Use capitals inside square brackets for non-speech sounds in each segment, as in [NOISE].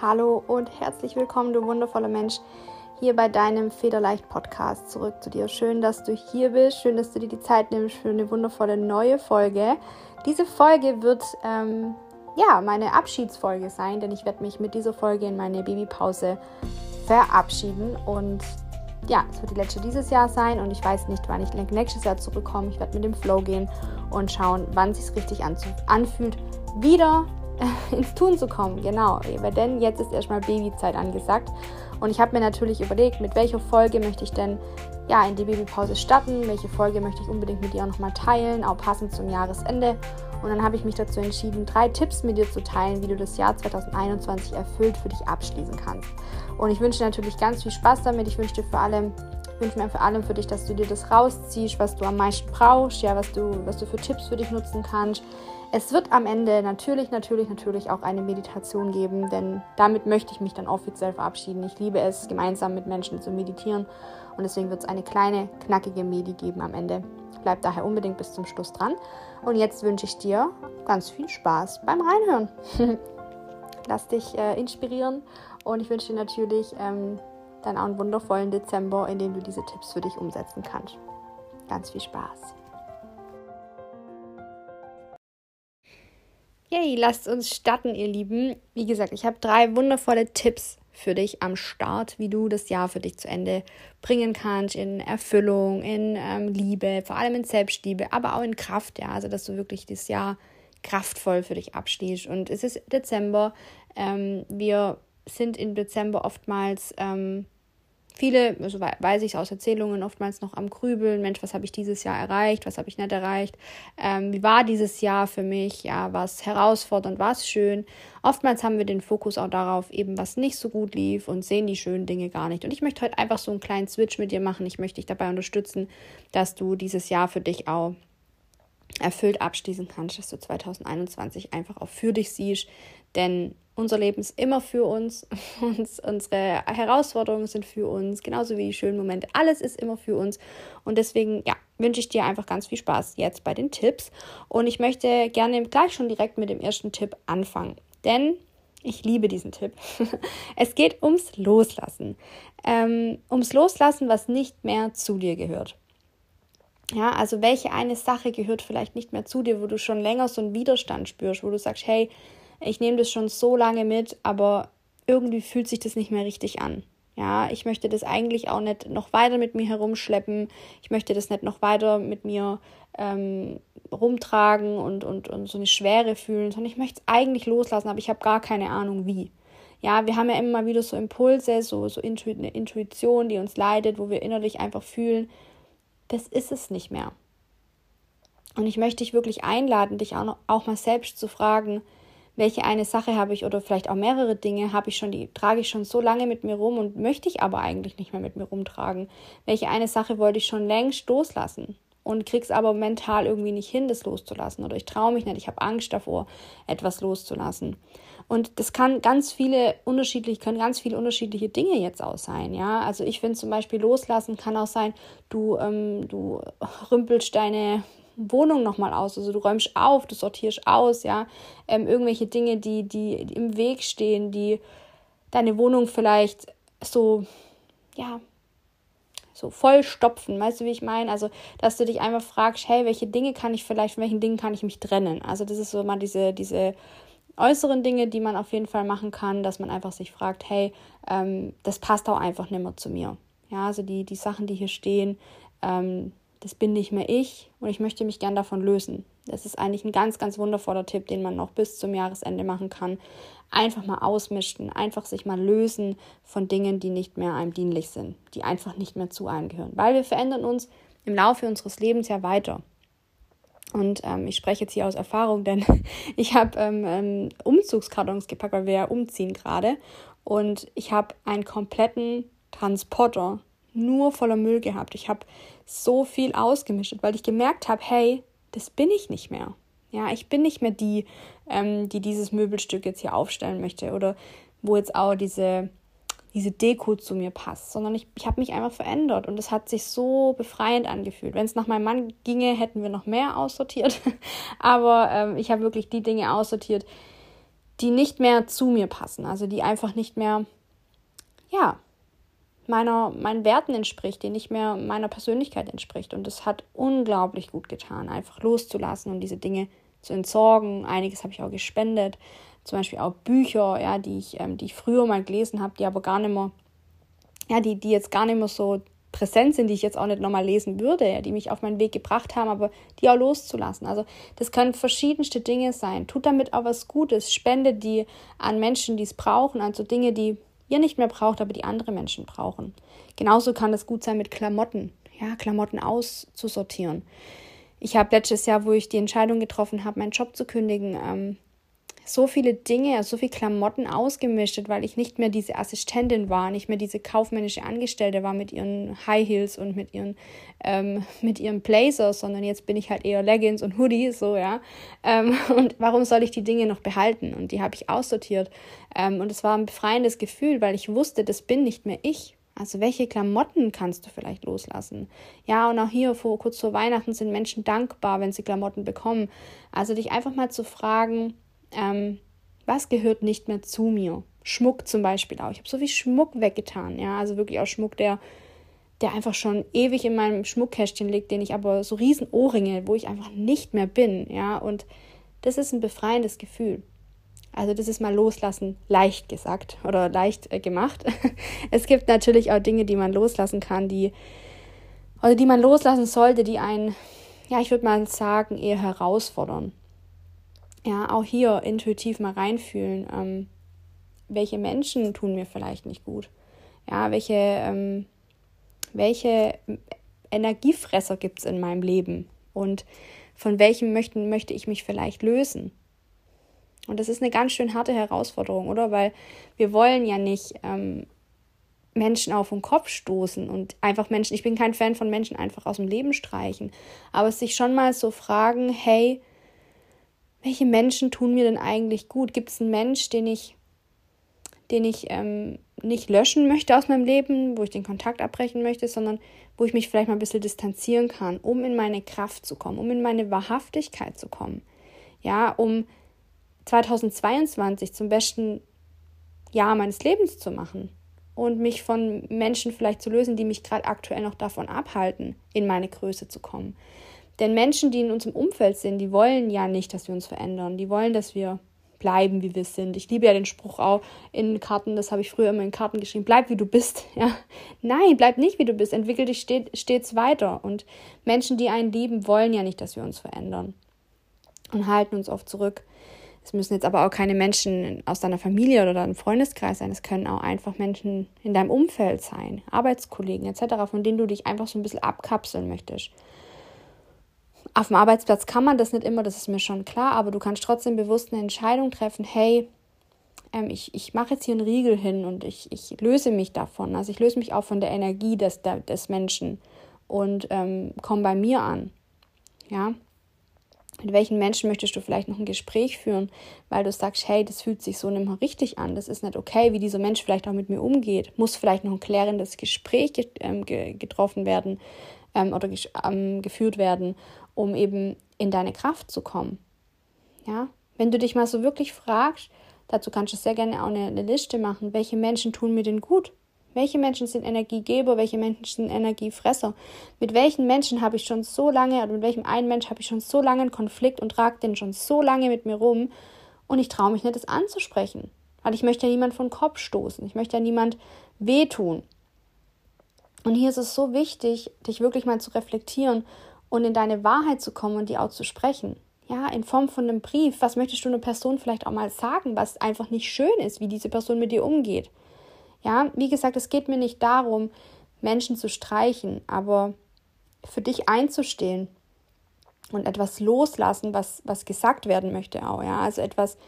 Hallo und herzlich willkommen, du wundervoller Mensch, hier bei deinem Federleicht Podcast. Zurück zu dir. Schön, dass du hier bist. Schön, dass du dir die Zeit nimmst für eine wundervolle neue Folge. Diese Folge wird ähm, ja meine Abschiedsfolge sein, denn ich werde mich mit dieser Folge in meine Babypause verabschieden und ja, es wird die letzte dieses Jahr sein und ich weiß nicht, wann ich nächstes Jahr zurückkomme. Ich werde mit dem Flow gehen und schauen, wann es sich richtig anfühlt, wieder [LAUGHS] ins Tun zu kommen. Genau, denn jetzt ist erstmal Babyzeit angesagt. Und ich habe mir natürlich überlegt, mit welcher Folge möchte ich denn ja, in die Babypause starten, welche Folge möchte ich unbedingt mit dir auch nochmal teilen, auch passend zum Jahresende. Und dann habe ich mich dazu entschieden, drei Tipps mit dir zu teilen, wie du das Jahr 2021 erfüllt für dich abschließen kannst. Und ich wünsche dir natürlich ganz viel Spaß damit. Ich wünsche dir vor allem wünsche mir vor allem für dich, dass du dir das rausziehst, was du am meisten brauchst, ja, was du, was du für Tipps für dich nutzen kannst. Es wird am Ende natürlich, natürlich, natürlich auch eine Meditation geben, denn damit möchte ich mich dann offiziell verabschieden. Ich liebe es, gemeinsam mit Menschen zu meditieren und deswegen wird es eine kleine, knackige Medi geben am Ende. Bleib daher unbedingt bis zum Schluss dran. Und jetzt wünsche ich dir ganz viel Spaß beim Reinhören. [LAUGHS] Lass dich äh, inspirieren und ich wünsche dir natürlich ähm, dann auch einen wundervollen Dezember, in dem du diese Tipps für dich umsetzen kannst. Ganz viel Spaß. Yay, lasst uns starten, ihr Lieben. Wie gesagt, ich habe drei wundervolle Tipps für dich am Start, wie du das Jahr für dich zu Ende bringen kannst, in Erfüllung, in ähm, Liebe, vor allem in Selbstliebe, aber auch in Kraft, ja, also dass du wirklich das Jahr kraftvoll für dich abschließt. Und es ist Dezember, ähm, wir sind im Dezember oftmals ähm, viele, also weiß ich aus Erzählungen, oftmals noch am Grübeln, Mensch, was habe ich dieses Jahr erreicht, was habe ich nicht erreicht, ähm, wie war dieses Jahr für mich, ja, was herausfordernd, was schön. Oftmals haben wir den Fokus auch darauf, eben was nicht so gut lief und sehen die schönen Dinge gar nicht. Und ich möchte heute einfach so einen kleinen Switch mit dir machen. Ich möchte dich dabei unterstützen, dass du dieses Jahr für dich auch erfüllt abschließen kannst, dass du 2021 einfach auch für dich siehst, denn unser Leben ist immer für uns. [LAUGHS] unsere Herausforderungen sind für uns, genauso wie die schönen Momente. Alles ist immer für uns. Und deswegen, ja, wünsche ich dir einfach ganz viel Spaß jetzt bei den Tipps. Und ich möchte gerne gleich schon direkt mit dem ersten Tipp anfangen. Denn ich liebe diesen Tipp. [LAUGHS] es geht ums Loslassen. Ähm, ums Loslassen, was nicht mehr zu dir gehört. Ja, also welche eine Sache gehört vielleicht nicht mehr zu dir, wo du schon länger so einen Widerstand spürst, wo du sagst, hey, ich nehme das schon so lange mit, aber irgendwie fühlt sich das nicht mehr richtig an. Ja, ich möchte das eigentlich auch nicht noch weiter mit mir herumschleppen. Ich möchte das nicht noch weiter mit mir ähm, rumtragen und, und, und so eine Schwere fühlen, sondern ich möchte es eigentlich loslassen, aber ich habe gar keine Ahnung wie. Ja, wir haben ja immer wieder so Impulse, so, so Intu eine Intuition, die uns leidet, wo wir innerlich einfach fühlen, das ist es nicht mehr. Und ich möchte dich wirklich einladen, dich auch, noch, auch mal selbst zu fragen, welche eine Sache habe ich oder vielleicht auch mehrere Dinge habe ich schon, die trage ich schon so lange mit mir rum und möchte ich aber eigentlich nicht mehr mit mir rumtragen. Welche eine Sache wollte ich schon längst loslassen und krieg's aber mental irgendwie nicht hin, das loszulassen oder ich traue mich nicht, ich habe Angst davor, etwas loszulassen. Und das kann ganz viele unterschiedlich, können ganz viele unterschiedliche Dinge jetzt auch sein, ja. Also ich finde zum Beispiel loslassen kann auch sein, du, ähm, du rümpelst deine Wohnung nochmal aus. Also du räumst auf, du sortierst aus, ja. Ähm, irgendwelche Dinge, die, die, im Weg stehen, die deine Wohnung vielleicht so, ja, so vollstopfen. Weißt du, wie ich meine? Also, dass du dich einfach fragst, hey, welche Dinge kann ich vielleicht, von welchen Dingen kann ich mich trennen? Also, das ist so mal diese, diese äußeren Dinge, die man auf jeden Fall machen kann, dass man einfach sich fragt, hey, ähm, das passt auch einfach nicht mehr zu mir. Ja, also die, die Sachen, die hier stehen, ähm, das bin nicht mehr ich und ich möchte mich gern davon lösen. Das ist eigentlich ein ganz, ganz wundervoller Tipp, den man noch bis zum Jahresende machen kann. Einfach mal ausmischen, einfach sich mal lösen von Dingen, die nicht mehr einem dienlich sind, die einfach nicht mehr zu einem gehören. Weil wir verändern uns im Laufe unseres Lebens ja weiter. Und ähm, ich spreche jetzt hier aus Erfahrung, [LAUGHS] denn ich habe ähm, ähm, Umzugskartons gepackt, weil wir ja umziehen gerade. Und ich habe einen kompletten Transporter nur voller Müll gehabt. Ich habe so viel ausgemischt, weil ich gemerkt habe, hey, das bin ich nicht mehr. Ja, ich bin nicht mehr die, ähm, die dieses Möbelstück jetzt hier aufstellen möchte oder wo jetzt auch diese, diese Deko zu mir passt, sondern ich, ich habe mich einfach verändert und es hat sich so befreiend angefühlt. Wenn es nach meinem Mann ginge, hätten wir noch mehr aussortiert, [LAUGHS] aber ähm, ich habe wirklich die Dinge aussortiert, die nicht mehr zu mir passen, also die einfach nicht mehr, ja, meiner, meinen Werten entspricht, die nicht mehr meiner Persönlichkeit entspricht. Und es hat unglaublich gut getan, einfach loszulassen und diese Dinge zu entsorgen. Einiges habe ich auch gespendet, zum Beispiel auch Bücher, ja, die ich, ähm, die ich früher mal gelesen habe, die aber gar nicht mehr, ja, die, die jetzt gar nicht mehr so präsent sind, die ich jetzt auch nicht nochmal lesen würde, ja, die mich auf meinen Weg gebracht haben, aber die auch loszulassen. Also das können verschiedenste Dinge sein. Tut damit auch was Gutes, spende die an Menschen, die es brauchen, also Dinge, die ihr nicht mehr braucht, aber die andere Menschen brauchen. Genauso kann es gut sein mit Klamotten, ja, Klamotten auszusortieren. Ich habe letztes Jahr, wo ich die Entscheidung getroffen habe, meinen Job zu kündigen, ähm, so viele Dinge, so viele Klamotten ausgemischt, weil ich nicht mehr diese Assistentin war, nicht mehr diese kaufmännische Angestellte war mit ihren High Heels und mit ihren, ähm, [LAUGHS] mit ihren Blazers, sondern jetzt bin ich halt eher Leggings und Hoodies, so, ja. Ähm, [LAUGHS] und warum soll ich die Dinge noch behalten? Und die habe ich aussortiert. Ähm, und es war ein befreiendes Gefühl, weil ich wusste, das bin nicht mehr ich. Also welche Klamotten kannst du vielleicht loslassen? Ja, und auch hier vor, kurz vor Weihnachten sind Menschen dankbar, wenn sie Klamotten bekommen. Also dich einfach mal zu fragen, ähm, was gehört nicht mehr zu mir? Schmuck zum Beispiel auch. Ich habe so viel Schmuck weggetan, ja, also wirklich auch Schmuck, der, der einfach schon ewig in meinem Schmuckkästchen liegt, den ich aber so riesen Ohrringe, wo ich einfach nicht mehr bin, ja, und das ist ein befreiendes Gefühl. Also das ist mal loslassen, leicht gesagt oder leicht äh, gemacht. [LAUGHS] es gibt natürlich auch Dinge, die man loslassen kann, die oder die man loslassen sollte, die einen, ja, ich würde mal sagen, eher herausfordern ja, auch hier intuitiv mal reinfühlen, ähm, welche Menschen tun mir vielleicht nicht gut. Ja, welche, ähm, welche Energiefresser gibt es in meinem Leben und von welchem möchten, möchte ich mich vielleicht lösen. Und das ist eine ganz schön harte Herausforderung, oder? Weil wir wollen ja nicht ähm, Menschen auf den Kopf stoßen und einfach Menschen, ich bin kein Fan von Menschen einfach aus dem Leben streichen, aber sich schon mal so fragen, hey, welche Menschen tun mir denn eigentlich gut? Gibt es einen Mensch, den ich, den ich ähm, nicht löschen möchte aus meinem Leben, wo ich den Kontakt abbrechen möchte, sondern wo ich mich vielleicht mal ein bisschen distanzieren kann, um in meine Kraft zu kommen, um in meine Wahrhaftigkeit zu kommen. Ja, um 2022 zum besten Jahr meines Lebens zu machen und mich von Menschen vielleicht zu lösen, die mich gerade aktuell noch davon abhalten, in meine Größe zu kommen. Denn Menschen, die in unserem Umfeld sind, die wollen ja nicht, dass wir uns verändern. Die wollen, dass wir bleiben, wie wir sind. Ich liebe ja den Spruch auch in Karten, das habe ich früher immer in Karten geschrieben, bleib wie du bist. [LAUGHS] Ja. Nein, bleib nicht wie du bist, entwickel dich stets weiter. Und Menschen, die einen lieben, wollen ja nicht, dass wir uns verändern und halten uns oft zurück. Es müssen jetzt aber auch keine Menschen aus deiner Familie oder deinem Freundeskreis sein. Es können auch einfach Menschen in deinem Umfeld sein, Arbeitskollegen etc., von denen du dich einfach so ein bisschen abkapseln möchtest. Auf dem Arbeitsplatz kann man das nicht immer, das ist mir schon klar, aber du kannst trotzdem bewusst eine Entscheidung treffen, hey, ähm, ich, ich mache jetzt hier einen Riegel hin und ich, ich löse mich davon. Also ich löse mich auch von der Energie des, des Menschen und ähm, komme bei mir an. Ja. Mit welchen Menschen möchtest du vielleicht noch ein Gespräch führen, weil du sagst, hey, das fühlt sich so nicht mehr richtig an, das ist nicht okay, wie dieser Mensch vielleicht auch mit mir umgeht. Muss vielleicht noch ein klärendes Gespräch ähm, getroffen werden ähm, oder ähm, geführt werden um eben in deine Kraft zu kommen. Ja, wenn du dich mal so wirklich fragst, dazu kannst du sehr gerne auch eine, eine Liste machen, welche Menschen tun mir denn gut? Welche Menschen sind Energiegeber, welche Menschen sind Energiefresser? Mit welchen Menschen habe ich schon so lange, oder mit welchem einen Mensch habe ich schon so lange einen Konflikt und trage den schon so lange mit mir rum und ich traue mich nicht, das anzusprechen. Weil ich möchte ja niemand von Kopf stoßen. Ich möchte ja niemand wehtun. Und hier ist es so wichtig, dich wirklich mal zu reflektieren und in deine Wahrheit zu kommen und die auch zu sprechen. Ja, in Form von einem Brief. Was möchtest du einer Person vielleicht auch mal sagen, was einfach nicht schön ist, wie diese Person mit dir umgeht? Ja, wie gesagt, es geht mir nicht darum, Menschen zu streichen, aber für dich einzustehen und etwas loslassen, was, was gesagt werden möchte auch. Ja, also etwas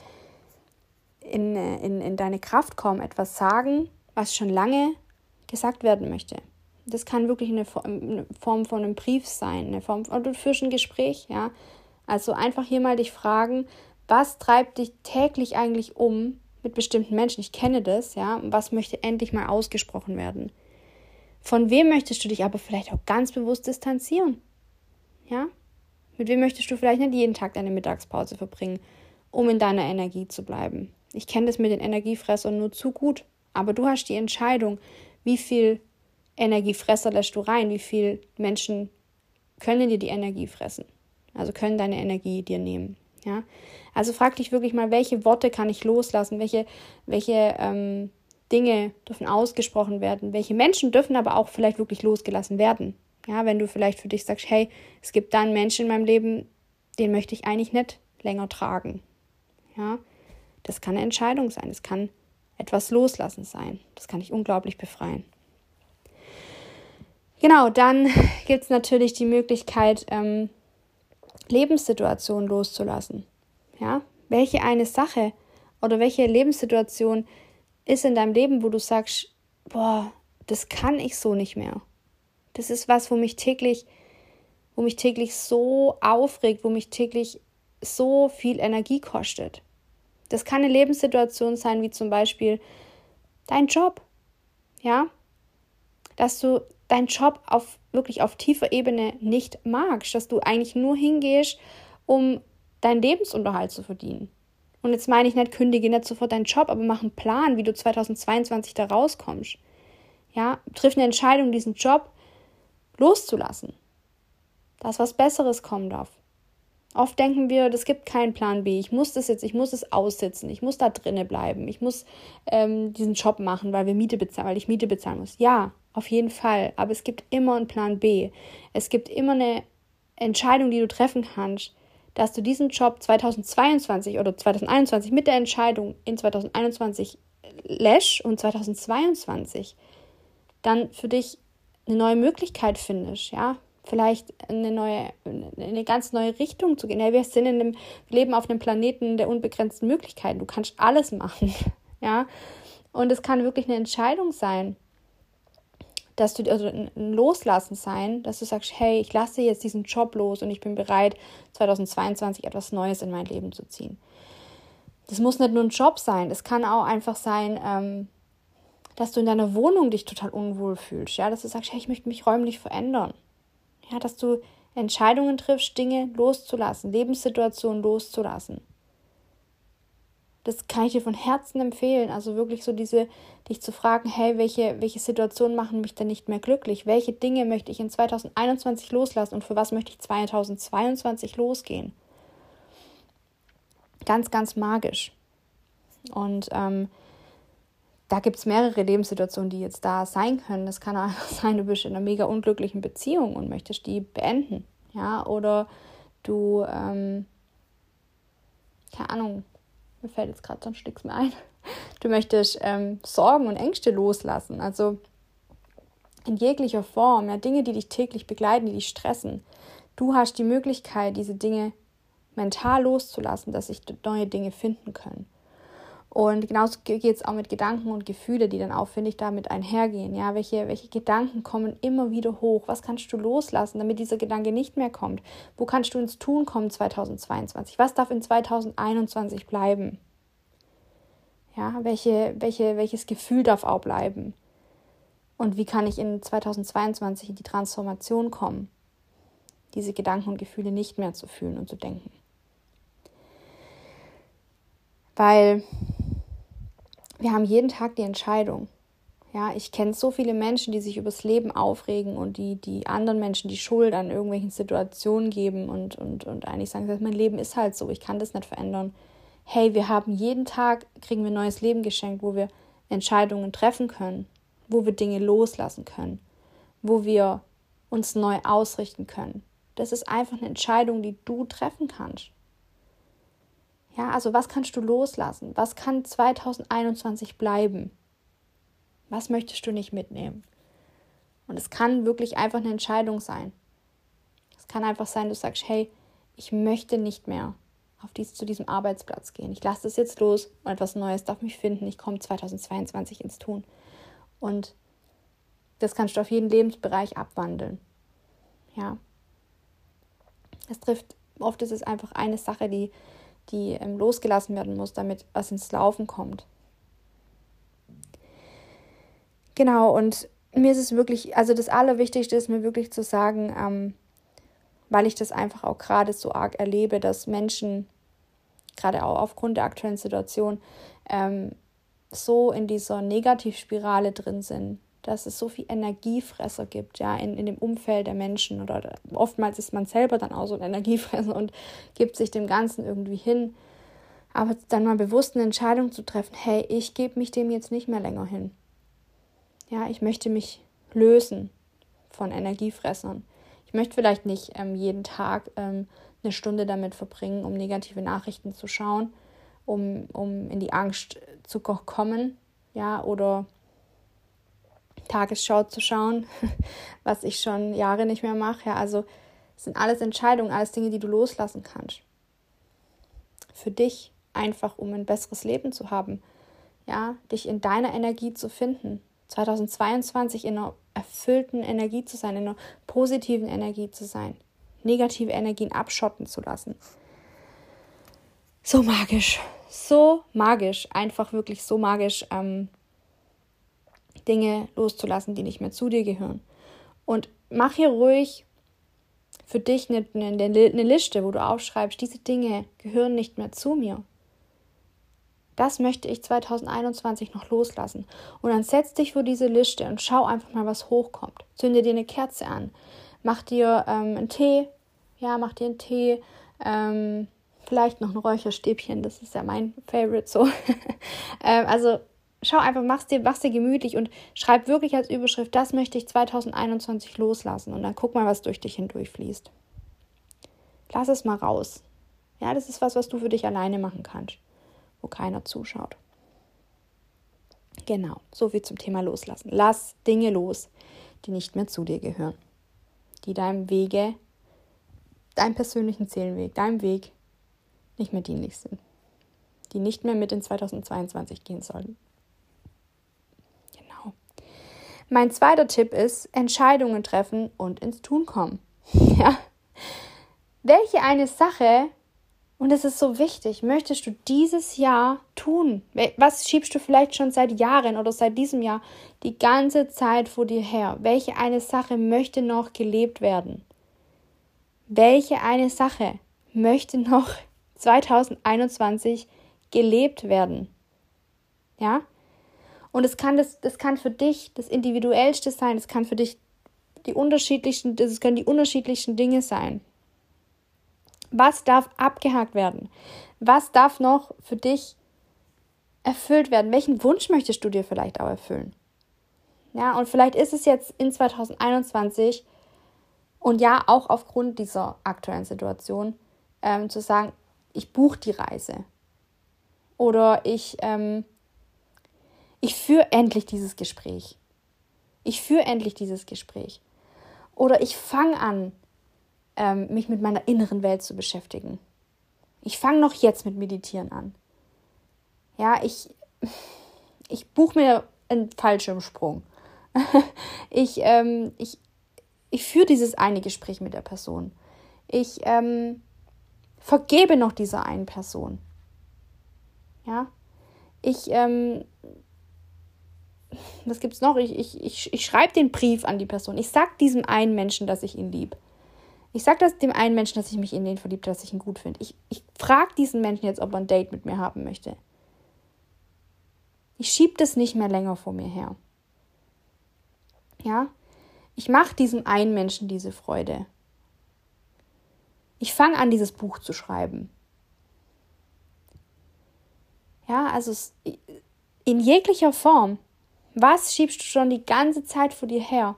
in, in, in deine Kraft kommen, etwas sagen, was schon lange gesagt werden möchte. Das kann wirklich eine Form von einem Brief sein, eine Form von, du führst ein Gespräch, ja. Also einfach hier mal dich fragen, was treibt dich täglich eigentlich um mit bestimmten Menschen? Ich kenne das, ja. Was möchte endlich mal ausgesprochen werden? Von wem möchtest du dich aber vielleicht auch ganz bewusst distanzieren? Ja? Mit wem möchtest du vielleicht nicht jeden Tag deine Mittagspause verbringen? um in deiner Energie zu bleiben. Ich kenne das mit den Energiefressern nur zu gut, aber du hast die Entscheidung, wie viel Energiefresser lässt du rein, wie viel Menschen können dir die Energie fressen. Also können deine Energie dir nehmen. Ja? Also frag dich wirklich mal, welche Worte kann ich loslassen, welche, welche ähm, Dinge dürfen ausgesprochen werden, welche Menschen dürfen aber auch vielleicht wirklich losgelassen werden. Ja, wenn du vielleicht für dich sagst, hey, es gibt da einen Menschen in meinem Leben, den möchte ich eigentlich nicht länger tragen. Ja, das kann eine Entscheidung sein, es kann etwas loslassen sein. Das kann dich unglaublich befreien. Genau, dann [LAUGHS] gibt es natürlich die Möglichkeit, ähm, Lebenssituationen loszulassen. Ja, welche eine Sache oder welche Lebenssituation ist in deinem Leben, wo du sagst, boah, das kann ich so nicht mehr. Das ist was, wo mich täglich, wo mich täglich so aufregt, wo mich täglich so viel Energie kostet. Das kann eine Lebenssituation sein, wie zum Beispiel dein Job. Ja, dass du deinen Job auf wirklich auf tiefer Ebene nicht magst, dass du eigentlich nur hingehst, um deinen Lebensunterhalt zu verdienen. Und jetzt meine ich nicht, kündige nicht sofort deinen Job, aber mach einen Plan, wie du 2022 da rauskommst. Ja, triff eine Entscheidung, diesen Job loszulassen. Dass was Besseres kommen darf. Oft denken wir, es gibt keinen Plan B. Ich muss das jetzt, ich muss es aussitzen, ich muss da drinnen bleiben, ich muss ähm, diesen Job machen, weil wir Miete bezahlen, weil ich Miete bezahlen muss. Ja, auf jeden Fall. Aber es gibt immer einen Plan B. Es gibt immer eine Entscheidung, die du treffen kannst, dass du diesen Job 2022 oder 2021 mit der Entscheidung in 2021 lässt und 2022 dann für dich eine neue Möglichkeit findest, ja, vielleicht eine neue, eine ganz neue Richtung zu gehen. Ja, wir sind in einem Leben auf einem Planeten der unbegrenzten Möglichkeiten. Du kannst alles machen, [LAUGHS] ja. Und es kann wirklich eine Entscheidung sein, dass du also ein Loslassen sein, dass du sagst, hey, ich lasse jetzt diesen Job los und ich bin bereit, 2022 etwas Neues in mein Leben zu ziehen. Das muss nicht nur ein Job sein, es kann auch einfach sein, ähm, dass du in deiner Wohnung dich total unwohl fühlst, ja, dass du sagst, hey, ich möchte mich räumlich verändern. Ja, dass du Entscheidungen triffst, Dinge loszulassen, Lebenssituationen loszulassen. Das kann ich dir von Herzen empfehlen. Also wirklich so diese, dich zu fragen, hey, welche, welche Situationen machen mich denn nicht mehr glücklich? Welche Dinge möchte ich in 2021 loslassen und für was möchte ich 2022 losgehen? Ganz, ganz magisch. Und ähm, da gibt es mehrere Lebenssituationen, die jetzt da sein können. Es kann auch [LAUGHS] sein, du bist in einer mega unglücklichen Beziehung und möchtest die beenden. Ja, oder du, ähm, keine Ahnung, mir fällt jetzt gerade sonst nichts mehr ein. Du möchtest ähm, Sorgen und Ängste loslassen. Also in jeglicher Form, ja, Dinge, die dich täglich begleiten, die dich stressen. Du hast die Möglichkeit, diese Dinge mental loszulassen, dass sich neue Dinge finden können. Und genauso geht es auch mit Gedanken und Gefühle, die dann auch, finde ich, damit einhergehen. Ja, welche, welche Gedanken kommen immer wieder hoch? Was kannst du loslassen, damit dieser Gedanke nicht mehr kommt? Wo kannst du ins Tun kommen 2022? Was darf in 2021 bleiben? Ja, welche, welche, welches Gefühl darf auch bleiben? Und wie kann ich in 2022 in die Transformation kommen, diese Gedanken und Gefühle nicht mehr zu fühlen und zu denken? Weil wir haben jeden Tag die Entscheidung. Ja, ich kenne so viele Menschen, die sich übers Leben aufregen und die, die anderen Menschen die Schuld an irgendwelchen Situationen geben und, und, und eigentlich sagen, mein Leben ist halt so, ich kann das nicht verändern. Hey, wir haben jeden Tag, kriegen wir ein neues Leben geschenkt, wo wir Entscheidungen treffen können, wo wir Dinge loslassen können, wo wir uns neu ausrichten können. Das ist einfach eine Entscheidung, die du treffen kannst. Ja, also was kannst du loslassen? Was kann 2021 bleiben? Was möchtest du nicht mitnehmen? Und es kann wirklich einfach eine Entscheidung sein. Es kann einfach sein, du sagst, hey, ich möchte nicht mehr auf dies, zu diesem Arbeitsplatz gehen. Ich lasse das jetzt los und etwas Neues darf mich finden. Ich komme 2022 ins Tun. Und das kannst du auf jeden Lebensbereich abwandeln. Ja. Es trifft, oft ist es einfach eine Sache, die die ähm, losgelassen werden muss, damit was ins Laufen kommt. Genau, und mir ist es wirklich, also das Allerwichtigste ist mir wirklich zu sagen, ähm, weil ich das einfach auch gerade so arg erlebe, dass Menschen gerade auch aufgrund der aktuellen Situation, ähm, so in dieser Negativspirale drin sind, dass es so viel Energiefresser gibt, ja, in, in dem Umfeld der Menschen oder oftmals ist man selber dann auch so ein Energiefresser und gibt sich dem Ganzen irgendwie hin. Aber dann mal bewusst eine Entscheidung zu treffen, hey, ich gebe mich dem jetzt nicht mehr länger hin. Ja, ich möchte mich lösen von Energiefressern. Ich möchte vielleicht nicht ähm, jeden Tag ähm, eine Stunde damit verbringen, um negative Nachrichten zu schauen, um, um in die Angst zu kommen, ja, oder Tagesschau zu schauen, [LAUGHS] was ich schon Jahre nicht mehr mache. Ja, also sind alles Entscheidungen, alles Dinge, die du loslassen kannst. Für dich einfach, um ein besseres Leben zu haben. Ja, dich in deiner Energie zu finden. 2022 in einer erfüllten Energie zu sein, in einer positiven Energie zu sein. Negative Energien abschotten zu lassen. So magisch. So magisch. Einfach wirklich so magisch. Ähm, Dinge loszulassen, die nicht mehr zu dir gehören. Und mach hier ruhig für dich eine, eine, eine Liste, wo du aufschreibst, diese Dinge gehören nicht mehr zu mir. Das möchte ich 2021 noch loslassen. Und dann setz dich vor diese Liste und schau einfach mal, was hochkommt. Zünde dir eine Kerze an. Mach dir ähm, einen Tee. Ja, mach dir einen Tee. Ähm, vielleicht noch ein Räucherstäbchen. Das ist ja mein Favorite so. [LAUGHS] ähm, also schau einfach, mach's dir, mach's dir gemütlich und schreib wirklich als Überschrift, das möchte ich 2021 loslassen. Und dann guck mal, was durch dich hindurch fließt. Lass es mal raus. Ja, das ist was, was du für dich alleine machen kannst, wo keiner zuschaut. Genau, so viel zum Thema Loslassen. Lass Dinge los, die nicht mehr zu dir gehören, die deinem Wege, deinem persönlichen Seelenweg, deinem Weg nicht mehr dienlich sind, die nicht mehr mit in 2022 gehen sollen. Mein zweiter Tipp ist, Entscheidungen treffen und ins Tun kommen. [LAUGHS] Ja. Welche eine Sache, und es ist so wichtig, möchtest du dieses Jahr tun? Was schiebst du vielleicht schon seit Jahren oder seit diesem Jahr die ganze Zeit vor dir her? Welche eine Sache möchte noch gelebt werden? Welche eine Sache möchte noch [LAUGHS] 2021 gelebt werden? Ja? Und es kann das, das kann für dich das Individuellste sein, es kann für dich die unterschiedlichsten, das können die unterschiedlichsten Dinge sein. Was darf abgehakt werden? Was darf noch für dich erfüllt werden? Welchen Wunsch möchtest du dir vielleicht auch erfüllen? Ja, und vielleicht ist es jetzt in 2021 und ja, auch aufgrund dieser aktuellen Situation, ähm, zu sagen, ich buche die Reise. Oder ich ähm, ich führe endlich dieses Gespräch. Ich führe endlich dieses Gespräch. Oder ich fange an, ähm, mich mit meiner inneren Welt zu beschäftigen. Ich fange noch jetzt mit Meditieren an. Ja, ich, ich buche mir einen Fallschirmsprung. [LAUGHS] ich, ähm, ich, ich führe dieses eine Gespräch mit der Person. Ich ähm, vergebe noch dieser einen Person. Ja, ich ähm, was gibt's noch? Ich, ich, ich, ich schreibe den Brief an die Person. Ich sag diesem einen Menschen, dass ich ihn lieb. Ich sag das dem einen Menschen, dass ich mich in den verliebt, dass ich ihn gut finde. Ich, ich frage diesen Menschen jetzt, ob er ein Date mit mir haben möchte. Ich schiebe das nicht mehr länger vor mir her. Ja? Ich mache diesem einen Menschen diese Freude. Ich fange an, dieses Buch zu schreiben. Ja, also in jeglicher Form. Was schiebst du schon die ganze Zeit vor dir her?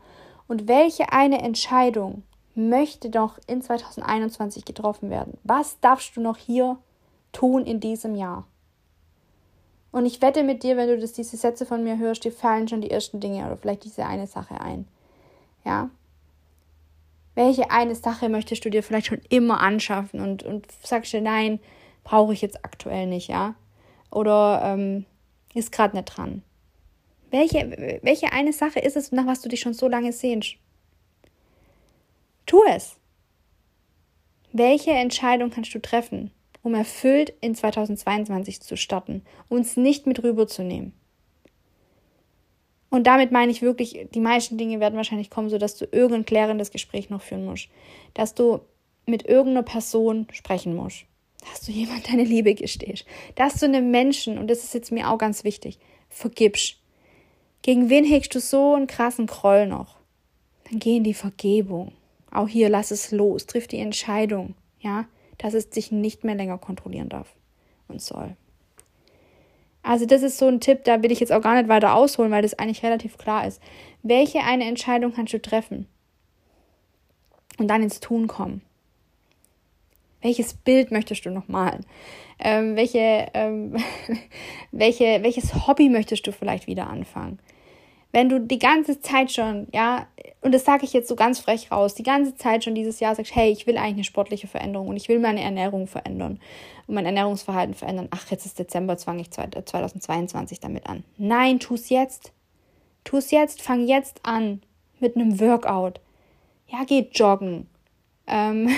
Und welche eine Entscheidung möchte doch in 2021 getroffen werden? Was darfst du noch hier tun in diesem Jahr? Und ich wette mit dir, wenn du das, diese Sätze von mir hörst, dir fallen schon die ersten Dinge oder vielleicht diese eine Sache ein. Ja? Welche eine Sache möchtest du dir vielleicht schon immer anschaffen und, und sagst dir, nein, brauche ich jetzt aktuell nicht, ja? Oder ähm, ist gerade nicht dran. Welche, welche eine Sache ist es, nach was du dich schon so lange sehnst? Tu es. Welche Entscheidung kannst du treffen, um erfüllt in 2022 zu starten, uns nicht mit rüberzunehmen? Und damit meine ich wirklich, die meisten Dinge werden wahrscheinlich kommen, sodass du irgendein klärendes Gespräch noch führen musst. Dass du mit irgendeiner Person sprechen musst. dass du jemand deine Liebe gestehst, dass du einem Menschen, und das ist jetzt mir auch ganz wichtig, vergibst. Gegen wen hegst du so einen krassen Groll noch? Dann geh in die Vergebung. Auch hier lass es los, triff die Entscheidung, ja, dass es dich nicht mehr länger kontrollieren darf und soll. Also das ist so ein Tipp, da will ich jetzt auch gar nicht weiter ausholen, weil das eigentlich relativ klar ist. Welche eine Entscheidung kannst du treffen? Und dann ins Tun kommen. Welches Bild möchtest du noch malen? Ähm, welche, ähm, [LAUGHS] welche, welches Hobby möchtest du vielleicht wieder anfangen? Wenn du die ganze Zeit schon, ja, und das sage ich jetzt so ganz frech raus, die ganze Zeit schon dieses Jahr sagst, hey, ich will eigentlich eine sportliche Veränderung und ich will meine Ernährung verändern und mein Ernährungsverhalten verändern. Ach, jetzt ist Dezember, fange ich 2022 damit an. Nein, tu es jetzt. Tu es jetzt, fang jetzt an mit einem Workout. Ja, geh joggen. Ähm,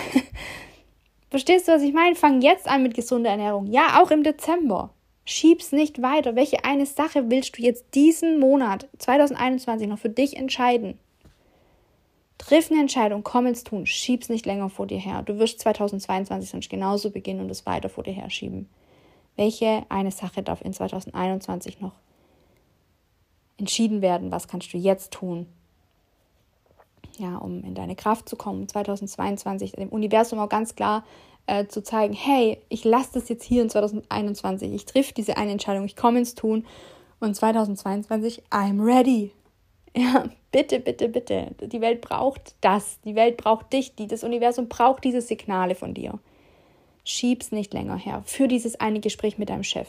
[LAUGHS] Verstehst du, was ich meine? Fang jetzt an mit gesunder Ernährung. Ja, auch im Dezember. Schieb's nicht weiter. Welche eine Sache willst du jetzt diesen Monat 2021 noch für dich entscheiden? Triff eine Entscheidung, komm ins Tun, schieb's nicht länger vor dir her. Du wirst 2022 sonst genauso beginnen und es weiter vor dir her schieben. Welche eine Sache darf in 2021 noch entschieden werden? Was kannst du jetzt tun? Ja, um in deine Kraft zu kommen, 2022 dem Universum auch ganz klar äh, zu zeigen, hey, ich lasse das jetzt hier in 2021, ich triff diese eine Entscheidung, ich komme ins Tun und 2022, I'm ready. [LAUGHS] Ja, bitte, bitte, bitte. Die Welt braucht das. Die Welt braucht dich. Die, das Universum braucht diese Signale von dir. Schieb's nicht länger her. Für dieses eine Gespräch mit deinem Chef.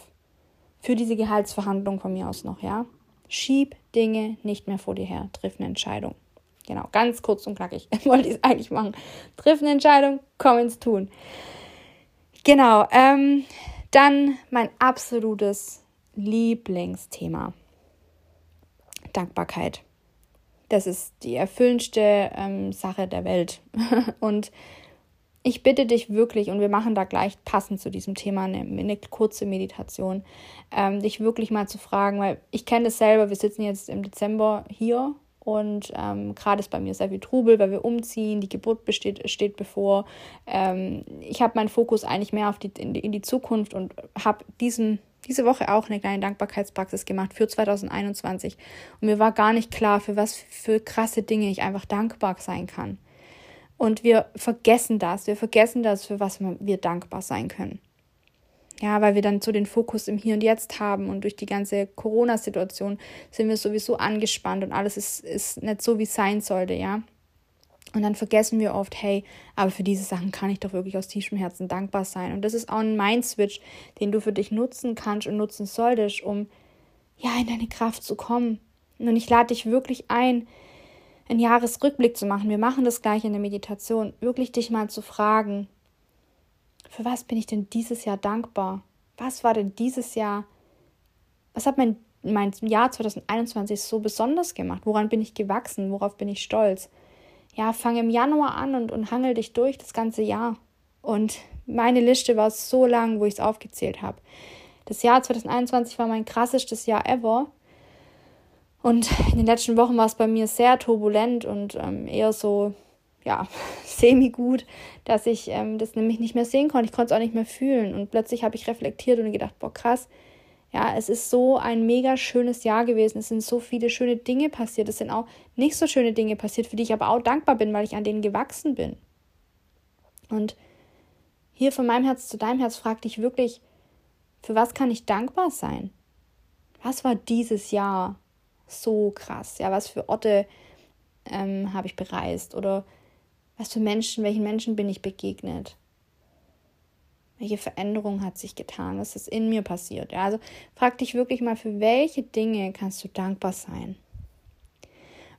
Für diese Gehaltsverhandlung von mir aus noch, ja. Schieb Dinge nicht mehr vor dir her. Triff eine Entscheidung. Genau, ganz kurz und knackig. [LAUGHS] Wollte ich es eigentlich machen. Triff eine Entscheidung, komm ins Tun. Genau, ähm, dann mein absolutes Lieblingsthema. Dankbarkeit. Das ist die erfüllendste ähm, Sache der Welt. [LAUGHS] und ich bitte dich wirklich, und wir machen da gleich passend zu diesem Thema eine, eine kurze Meditation, ähm, dich wirklich mal zu fragen, weil ich kenne das selber, wir sitzen jetzt im Dezember hier und ähm, gerade ist bei mir sehr viel Trubel, weil wir umziehen, die Geburt besteht, steht bevor. Ähm, ich habe meinen Fokus eigentlich mehr auf die, in, die, in die Zukunft und habe diese Woche auch eine kleine Dankbarkeitspraxis gemacht für 2021. Und mir war gar nicht klar, für was für krasse Dinge ich einfach dankbar sein kann. Und wir vergessen das. Wir vergessen das, für was wir dankbar sein können. Ja, weil wir dann so den Fokus im Hier und Jetzt haben und durch die ganze Corona-Situation sind wir sowieso angespannt und alles ist, ist nicht so, wie es sein sollte, ja. Und dann vergessen wir oft, hey, aber für diese Sachen kann ich doch wirklich aus tiefem Herzen dankbar sein. Und das ist auch ein Mind-Switch, den du für dich nutzen kannst und nutzen solltest, um ja in deine Kraft zu kommen. Und ich lade dich wirklich ein, einen Jahresrückblick zu machen. Wir machen das gleich in der Meditation. Wirklich dich mal zu fragen, für was bin ich denn dieses Jahr dankbar? Was war denn dieses Jahr, was hat mein, mein Jahr 2021 so besonders gemacht? Woran bin ich gewachsen? Worauf bin ich stolz? Ja, fang im Januar an und, und hangel dich durch das ganze Jahr. Und meine Liste war so lang, wo ich es aufgezählt habe. Das Jahr 2021 war mein krassestes Jahr ever. Und in den letzten Wochen war es bei mir sehr turbulent und ähm, eher so ja, [LAUGHS] semi-gut, dass ich ähm, das nämlich nicht mehr sehen konnte. Ich konnte es auch nicht mehr fühlen. Und plötzlich habe ich reflektiert und gedacht, boah, krass, ja, es ist so ein mega schönes Jahr gewesen. Es sind so viele schöne Dinge passiert. Es sind auch nicht so schöne Dinge passiert, für die ich aber auch dankbar bin, weil ich an denen gewachsen bin. Und hier von meinem Herz zu deinem Herz frag dich wirklich, für was kann ich dankbar sein? Was war dieses Jahr so krass? Ja, was für Orte ähm, habe ich bereist? Oder was für Menschen, welchen Menschen bin ich begegnet? Welche Veränderung hat sich getan? Was ist in mir passiert? Ja, also frag dich wirklich mal, für welche Dinge kannst du dankbar sein?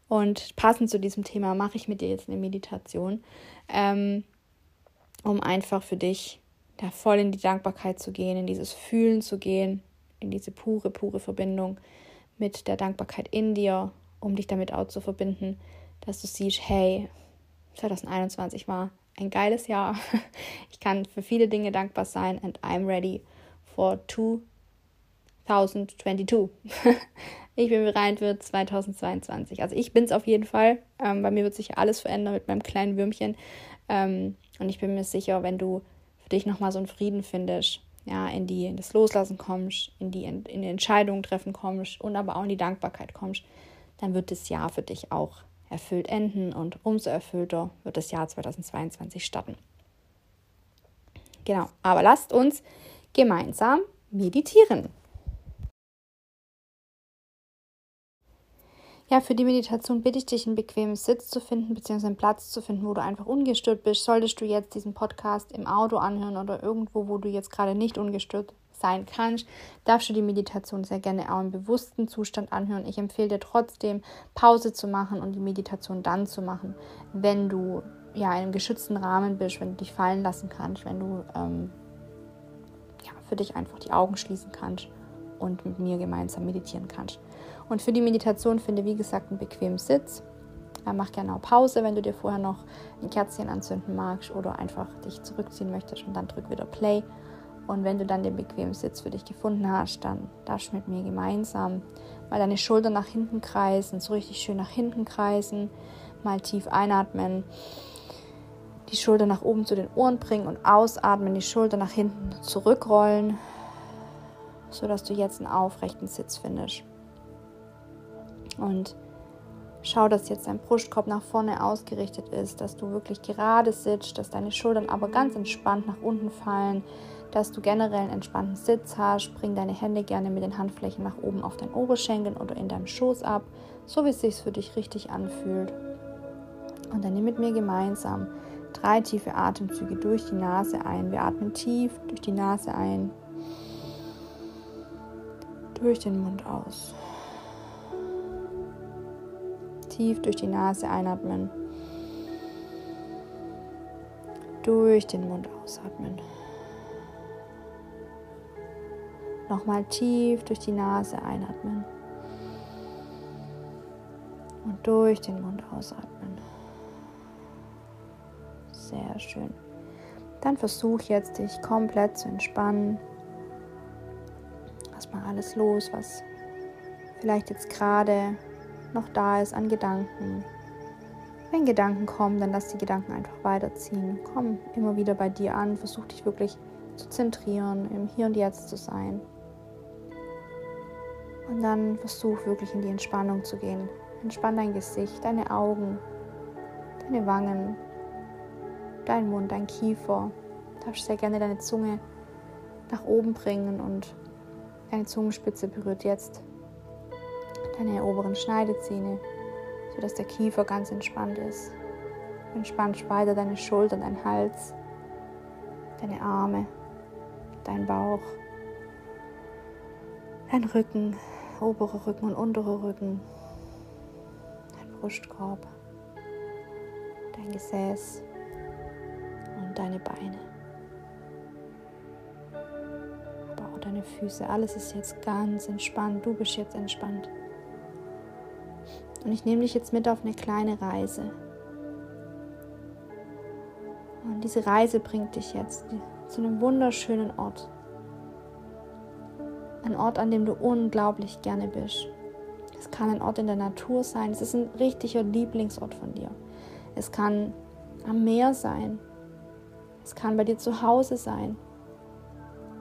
Und passend zu diesem Thema mache ich mit dir jetzt eine Meditation, ähm, um einfach für dich da voll in die Dankbarkeit zu gehen, in dieses Fühlen zu gehen, in diese pure, pure Verbindung mit der Dankbarkeit in dir, um dich damit auch zu verbinden, dass du siehst, hey, 2021 war ein geiles Jahr. [LAUGHS] Ich kann für viele Dinge dankbar sein and I'm ready for 2022. [LAUGHS] Ich bin bereit für 2022. Also ich bin es auf jeden Fall. Ähm, bei mir wird sich alles verändern mit meinem kleinen Würmchen. Ähm, und ich bin mir sicher, wenn du für dich nochmal so einen Frieden findest, ja, in die in das Loslassen kommst, in die in die Entscheidungen treffen kommst und aber auch in die Dankbarkeit kommst, dann wird das Jahr für dich auch erfüllt enden und umso erfüllter wird das Jahr 2022 starten. Genau, aber lasst uns gemeinsam meditieren. Ja, für die Meditation bitte ich dich, einen bequemen Sitz zu finden, beziehungsweise einen Platz zu finden, wo du einfach ungestört bist. Solltest du jetzt diesen Podcast im Auto anhören oder irgendwo, wo du jetzt gerade nicht ungestört sein kannst, darfst du die Meditation sehr gerne auch im bewussten Zustand anhören. Ich empfehle dir trotzdem, Pause zu machen und die Meditation dann zu machen, wenn du ja in einem geschützten Rahmen bist, wenn du dich fallen lassen kannst, wenn du ähm, ja, für dich einfach die Augen schließen kannst und mit mir gemeinsam meditieren kannst. Und für die Meditation finde, wie gesagt, einen bequemen Sitz. Mach gerne auch Pause, wenn du dir vorher noch ein Kerzchen anzünden magst oder einfach dich zurückziehen möchtest und dann drück wieder Play. Und wenn du dann den bequemen Sitz für dich gefunden hast, dann darfst du mit mir gemeinsam mal deine Schultern nach hinten kreisen, so richtig schön nach hinten kreisen, mal tief einatmen, die Schulter nach oben zu den Ohren bringen und ausatmen, die Schulter nach hinten zurückrollen, sodass du jetzt einen aufrechten Sitz findest. Und schau, dass jetzt dein Brustkorb nach vorne ausgerichtet ist, dass du wirklich gerade sitzt, dass deine Schultern aber ganz entspannt nach unten fallen, dass du generell einen entspannten Sitz hast. Bring deine Hände gerne mit den Handflächen nach oben auf deinen Oberschenkeln oder in deinem Schoß ab, so wie es sich für dich richtig anfühlt. Und dann nimm mit mir gemeinsam drei tiefe Atemzüge durch die Nase ein. Wir atmen tief durch die Nase ein, durch den Mund aus tief durch die Nase einatmen. Durch den Mund ausatmen. Nochmal tief durch die Nase einatmen. Und durch den Mund ausatmen. Sehr schön. Dann versuch jetzt, dich komplett zu entspannen. Lass mal alles los, was vielleicht jetzt gerade noch da ist an Gedanken. Wenn Gedanken kommen, dann lass die Gedanken einfach weiterziehen. Komm immer wieder bei dir an, versuch dich wirklich zu zentrieren, im Hier und Jetzt zu sein. Und dann versuch wirklich in die Entspannung zu gehen. Entspann dein Gesicht, deine Augen, deine Wangen, dein Mund, dein Kiefer. Du darfst sehr gerne deine Zunge nach oben bringen und deine Zungenspitze berührt jetzt deine oberen Schneidezähne, sodass der Kiefer ganz entspannt ist. Entspannt weiter deine Schultern, dein Hals, deine Arme, dein Bauch, dein Rücken, oberer Rücken und unterer Rücken, dein Brustkorb, dein Gesäß und deine Beine. Deine Füße, alles ist jetzt ganz entspannt. Du bist jetzt entspannt. Und ich nehme dich jetzt mit auf eine kleine Reise. Und diese Reise bringt dich jetzt zu einem wunderschönen Ort. Ein Ort, an dem du unglaublich gerne bist. Es kann ein Ort in der Natur sein. Es ist ein richtiger Lieblingsort von dir. Es kann am Meer sein. Es kann bei dir zu Hause sein.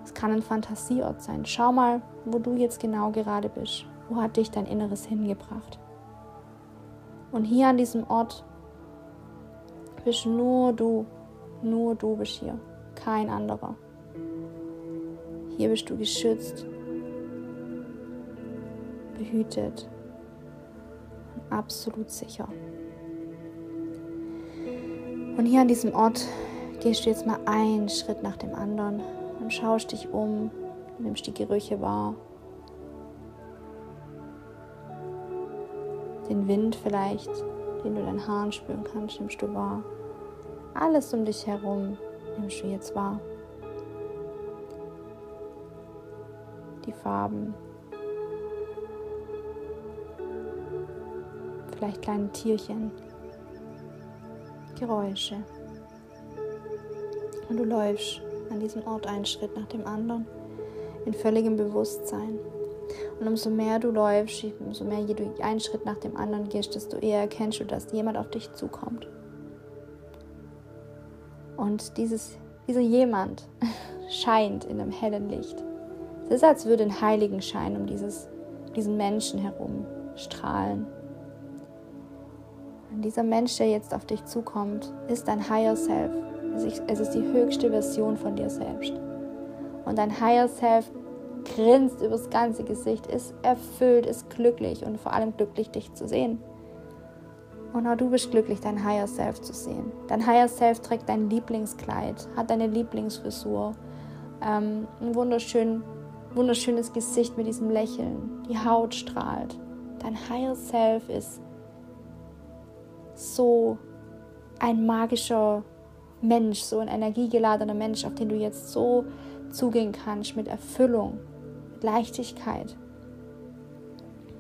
Es kann ein Fantasieort sein. Schau mal, wo du jetzt genau gerade bist. Wo hat dich dein Inneres hingebracht? Und hier an diesem Ort bist nur du, nur du bist hier, kein anderer. Hier bist du geschützt, behütet und absolut sicher. Und hier an diesem Ort gehst du jetzt mal einen Schritt nach dem anderen und schaust dich um, nimmst die Gerüche wahr Den Wind vielleicht, den du deinen Haaren spüren kannst, nimmst du wahr. Alles um dich herum nimmst du jetzt wahr. Die Farben. Vielleicht kleine Tierchen. Geräusche. Und du läufst an diesem Ort einen Schritt nach dem anderen in völligem Bewusstsein. Und umso mehr du läufst, umso mehr du einen Schritt nach dem anderen gehst, desto eher erkennst du, dass jemand auf dich zukommt. Und dieses dieser jemand [LAUGHS] scheint in einem hellen Licht. Es ist, als würde ein Heiligenschein um dieses, diesen Menschen herum strahlen. Und dieser Mensch, der jetzt auf dich zukommt, ist dein Higher Self. Es ist die höchste Version von dir selbst. Und dein Higher Self grinst übers ganze Gesicht, ist erfüllt, ist glücklich und vor allem glücklich, dich zu sehen. Und auch du bist glücklich, dein Higher Self zu sehen. Dein Higher Self trägt dein Lieblingskleid, hat deine Lieblingsfrisur, ähm, ein wunderschön, wunderschönes Gesicht mit diesem Lächeln, die Haut strahlt. Dein Higher Self ist so ein magischer Mensch, so ein energiegeladener Mensch, auf den du jetzt so zugehen kannst mit Erfüllung, Leichtigkeit.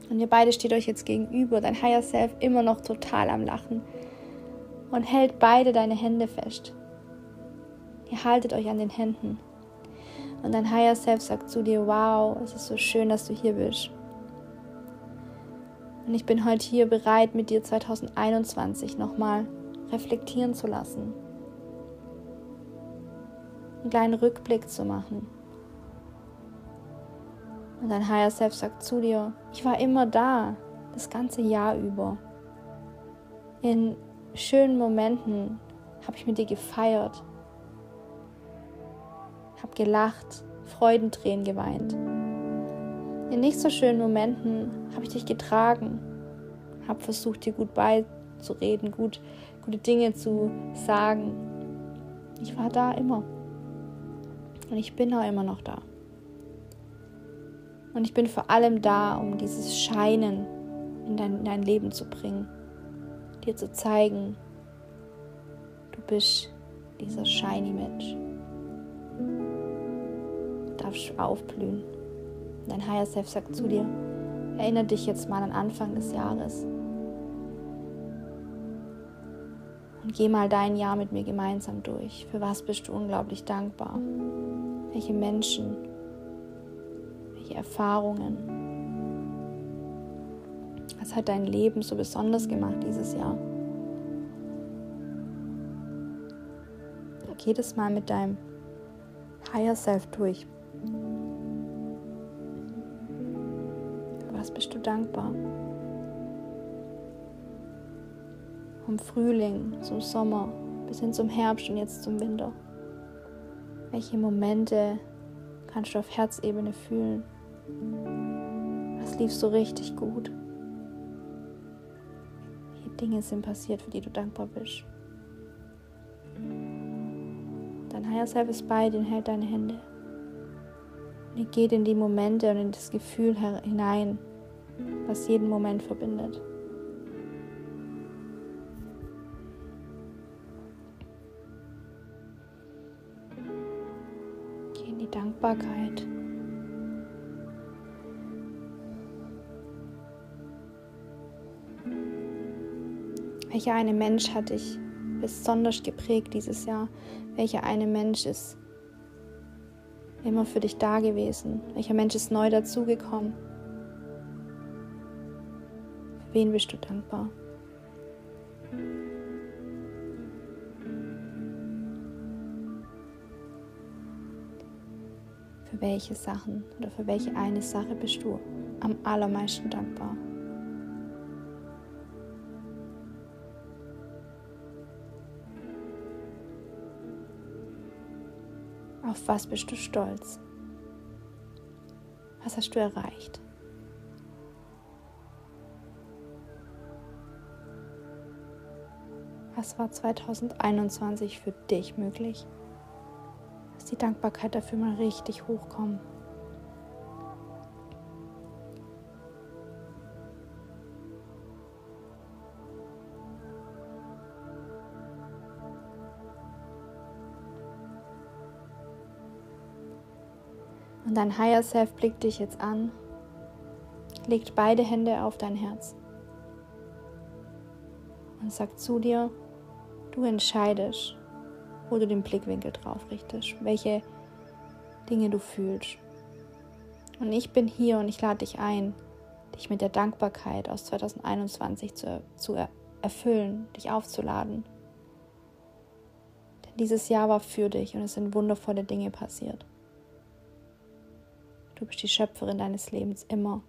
Und ihr beide steht euch jetzt gegenüber, dein Higher Self immer noch total am Lachen und hält beide deine Hände fest. Ihr haltet euch an den Händen. Und dein Higher Self sagt zu dir, wow, es ist so schön, dass du hier bist. Und ich bin heute hier bereit, mit dir 2021 nochmal reflektieren zu lassen. Einen kleinen Rückblick zu machen. Und dein Higher Self sagt zu dir, ich war immer da, das ganze Jahr über. In schönen Momenten habe ich mit dir gefeiert, habe gelacht, Freudentränen geweint. In nicht so schönen Momenten habe ich dich getragen, habe versucht, dir gut beizureden, gut, gute Dinge zu sagen. Ich war da immer. Und ich bin auch immer noch da. Und ich bin vor allem da, um dieses Scheinen in dein, in dein Leben zu bringen. Dir zu zeigen, du bist dieser shiny Mensch. Du darfst aufblühen. Dein Higher Self sagt zu dir, erinnere dich jetzt mal an Anfang des Jahres. Und geh mal dein Jahr mit mir gemeinsam durch. Für was bist du unglaublich dankbar? Welche Menschen welche Erfahrungen? Was hat dein Leben so besonders gemacht dieses Jahr? Geh das mal mit deinem Higher Self durch. Für was bist du dankbar? Vom Frühling zum Sommer bis hin zum Herbst und jetzt zum Winter. Welche Momente kannst du auf Herzebene fühlen? Was lief so richtig gut? Welche Dinge sind passiert, für die du dankbar bist? Dein Higher Self ist bei dir und hält deine Hände. Und ihr geht in die Momente und in das Gefühl hinein, was jeden Moment verbindet. Geh in die Dankbarkeit. Welcher eine Mensch hat dich besonders geprägt dieses Jahr? Welcher eine Mensch ist immer für dich da gewesen? Welcher Mensch ist neu dazugekommen? Für wen bist du dankbar? Für welche Sachen oder für welche eine Sache bist du am allermeisten dankbar? Auf was bist du stolz? Was hast du erreicht? Was war 2021 für dich möglich? Lass die Dankbarkeit dafür mal richtig hochkommen. Dein Higher Self blickt dich jetzt an, legt beide Hände auf dein Herz und sagt zu dir, du entscheidest, wo du den Blickwinkel drauf richtest, welche Dinge du fühlst. Und ich bin hier und ich lade dich ein, dich mit der Dankbarkeit aus 2021 zu, zu erfüllen, dich aufzuladen. Denn Dieses Jahr war für dich und es sind wundervolle Dinge passiert. Du bist die Schöpferin deines Lebens immer.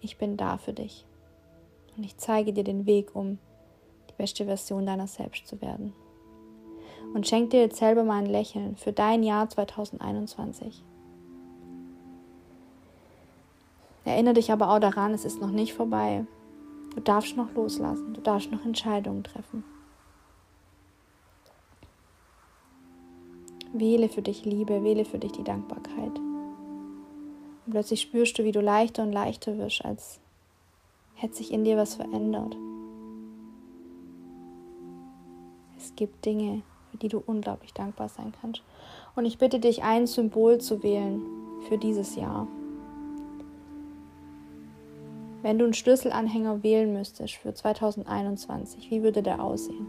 Ich bin da für dich. Und ich zeige dir den Weg, um die beste Version deiner selbst zu werden. Und schenk dir jetzt selber mal ein Lächeln für dein Jahr 2021. Erinnere dich aber auch daran, es ist noch nicht vorbei. Du darfst noch loslassen, du darfst noch Entscheidungen treffen. Wähle für dich Liebe, wähle für dich die Dankbarkeit. Und plötzlich spürst du, wie du leichter und leichter wirst, als hätte sich in dir was verändert. Es gibt Dinge, für die du unglaublich dankbar sein kannst. Und ich bitte dich, ein Symbol zu wählen für dieses Jahr. Wenn du einen Schlüsselanhänger wählen müsstest für 2021, wie würde der aussehen?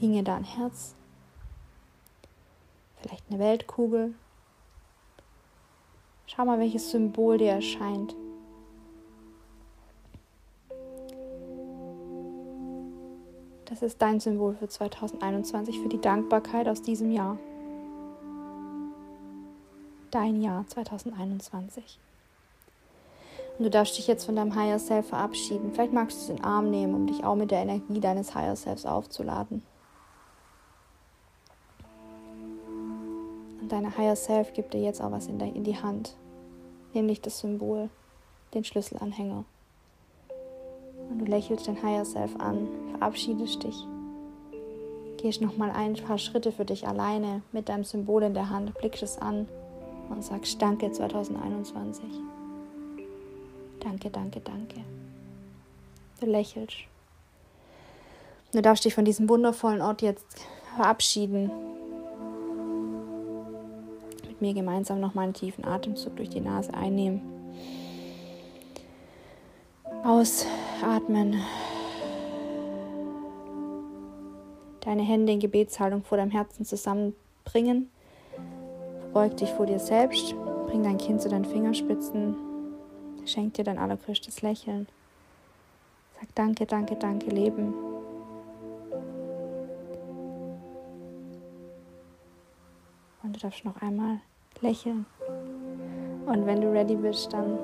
Hinge da ein Herz? Vielleicht eine Weltkugel? Schau mal, welches Symbol dir erscheint. Das ist dein Symbol für 2021, für die Dankbarkeit aus diesem Jahr dein Jahr 2021. Und du darfst dich jetzt von deinem Higher Self verabschieden. Vielleicht magst du es in den Arm nehmen, um dich auch mit der Energie deines Higher Selfs aufzuladen. Und deine Higher Self gibt dir jetzt auch was in, in die Hand, nämlich das Symbol, den Schlüsselanhänger. Und du lächelst dein Higher Self an, verabschiedest dich. Gehst nochmal ein paar Schritte für dich alleine mit deinem Symbol in der Hand, blickst es an und sagst Danke 2021. Danke, danke, danke. Du lächelst. Du darfst dich von diesem wundervollen Ort jetzt verabschieden. Mir gemeinsam nochmal einen tiefen Atemzug durch die Nase einnehmen. Ausatmen. Deine Hände in Gebetshaltung vor deinem Herzen zusammenbringen. Beug dich vor dir selbst, bring dein Kind zu deinen Fingerspitzen, schenk dir dein allergrößtes Lächeln. Sag Danke, danke, danke, Leben. Und du darfst noch einmal lächeln. Und wenn du ready bist, dann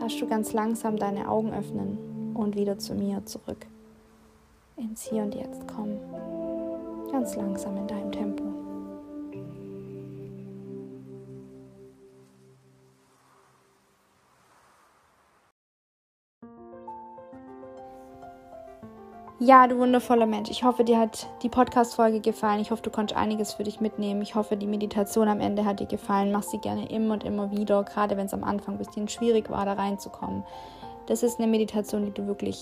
darfst du ganz langsam deine Augen öffnen und wieder zu mir zurück. Ins Hier und Jetzt kommen. Ganz langsam in deinem Tempo. Ja, du wundervoller Mensch. Ich hoffe, dir hat die Podcast-Folge gefallen. Ich hoffe, du konntest einiges für dich mitnehmen. Ich hoffe, die Meditation am Ende hat dir gefallen. Mach sie gerne immer und immer wieder, gerade wenn es am Anfang ein bisschen schwierig war, da reinzukommen. Das ist eine Meditation, die du wirklich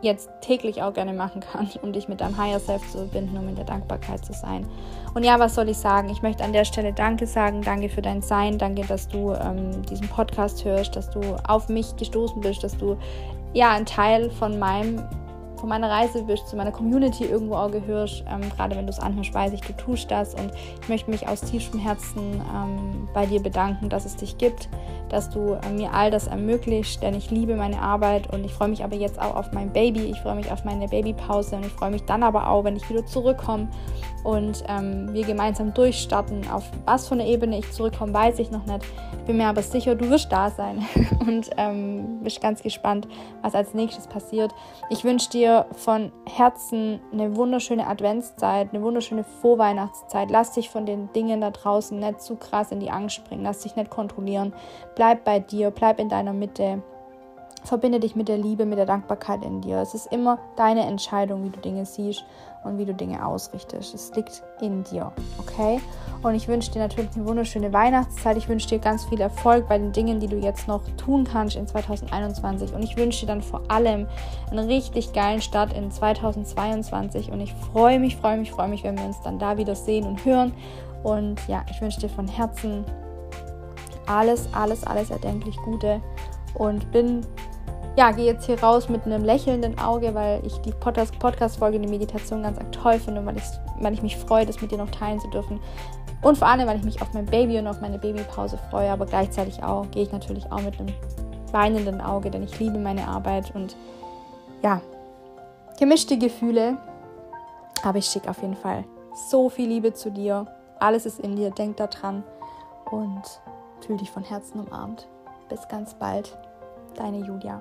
jetzt täglich auch gerne machen kannst, um dich mit deinem Higher Self zu verbinden, um in der Dankbarkeit zu sein. Und ja, was soll ich sagen? Ich möchte an der Stelle Danke sagen. Danke für dein Sein. Danke, dass du ähm, diesen Podcast hörst, dass du auf mich gestoßen bist, dass du ja ein Teil von meinem von meiner Reise bist, zu meiner Community irgendwo auch gehörst. Ähm, gerade wenn du es anhörst, weiß ich, du tust das. Und ich möchte mich aus tiefstem Herzen ähm, bei dir bedanken, dass es dich gibt, dass du äh, mir all das ermöglicht, denn ich liebe meine Arbeit und ich freue mich aber jetzt auch auf mein Baby. Ich freue mich auf meine Babypause und ich freue mich dann aber auch, wenn ich wieder zurückkomme und ähm, wir gemeinsam durchstarten. Auf was von der Ebene ich zurückkomme, weiß ich noch nicht. Bin mir aber sicher, du wirst da sein [LAUGHS] und ähm, bist ganz gespannt, was als nächstes passiert. Ich wünsche dir von Herzen eine wunderschöne Adventszeit, eine wunderschöne Vorweihnachtszeit. Lass dich von den Dingen da draußen nicht zu krass in die Angst springen. Lass dich nicht kontrollieren. Bleib bei dir, bleib in deiner Mitte. Verbinde dich mit der Liebe, mit der Dankbarkeit in dir. Es ist immer deine Entscheidung, wie du Dinge siehst und wie du Dinge ausrichtest. Es liegt in dir, okay? Und ich wünsche dir natürlich eine wunderschöne Weihnachtszeit. Ich wünsche dir ganz viel Erfolg bei den Dingen, die du jetzt noch tun kannst in 2021. Und ich wünsche dir dann vor allem einen richtig geilen Start in 2022. Und ich freue mich, freue mich, freue mich, wenn wir uns dann da wieder sehen und hören. Und ja, ich wünsche dir von Herzen alles, alles, alles erdenklich Gute und bin ja, gehe jetzt hier raus mit einem lächelnden Auge, weil ich die Podcast-Folge, die Meditation ganz toll finde und weil ich, weil ich mich freue, das mit dir noch teilen zu dürfen. Und vor allem, weil ich mich auf mein Baby und auf meine Babypause freue, aber gleichzeitig auch gehe ich natürlich auch mit einem weinenden Auge, denn ich liebe meine Arbeit und ja, gemischte Gefühle. Aber ich schicke auf jeden Fall so viel Liebe zu dir. Alles ist in dir, denk daran und fühl dich von Herzen umarmt. Bis ganz bald, deine Julia.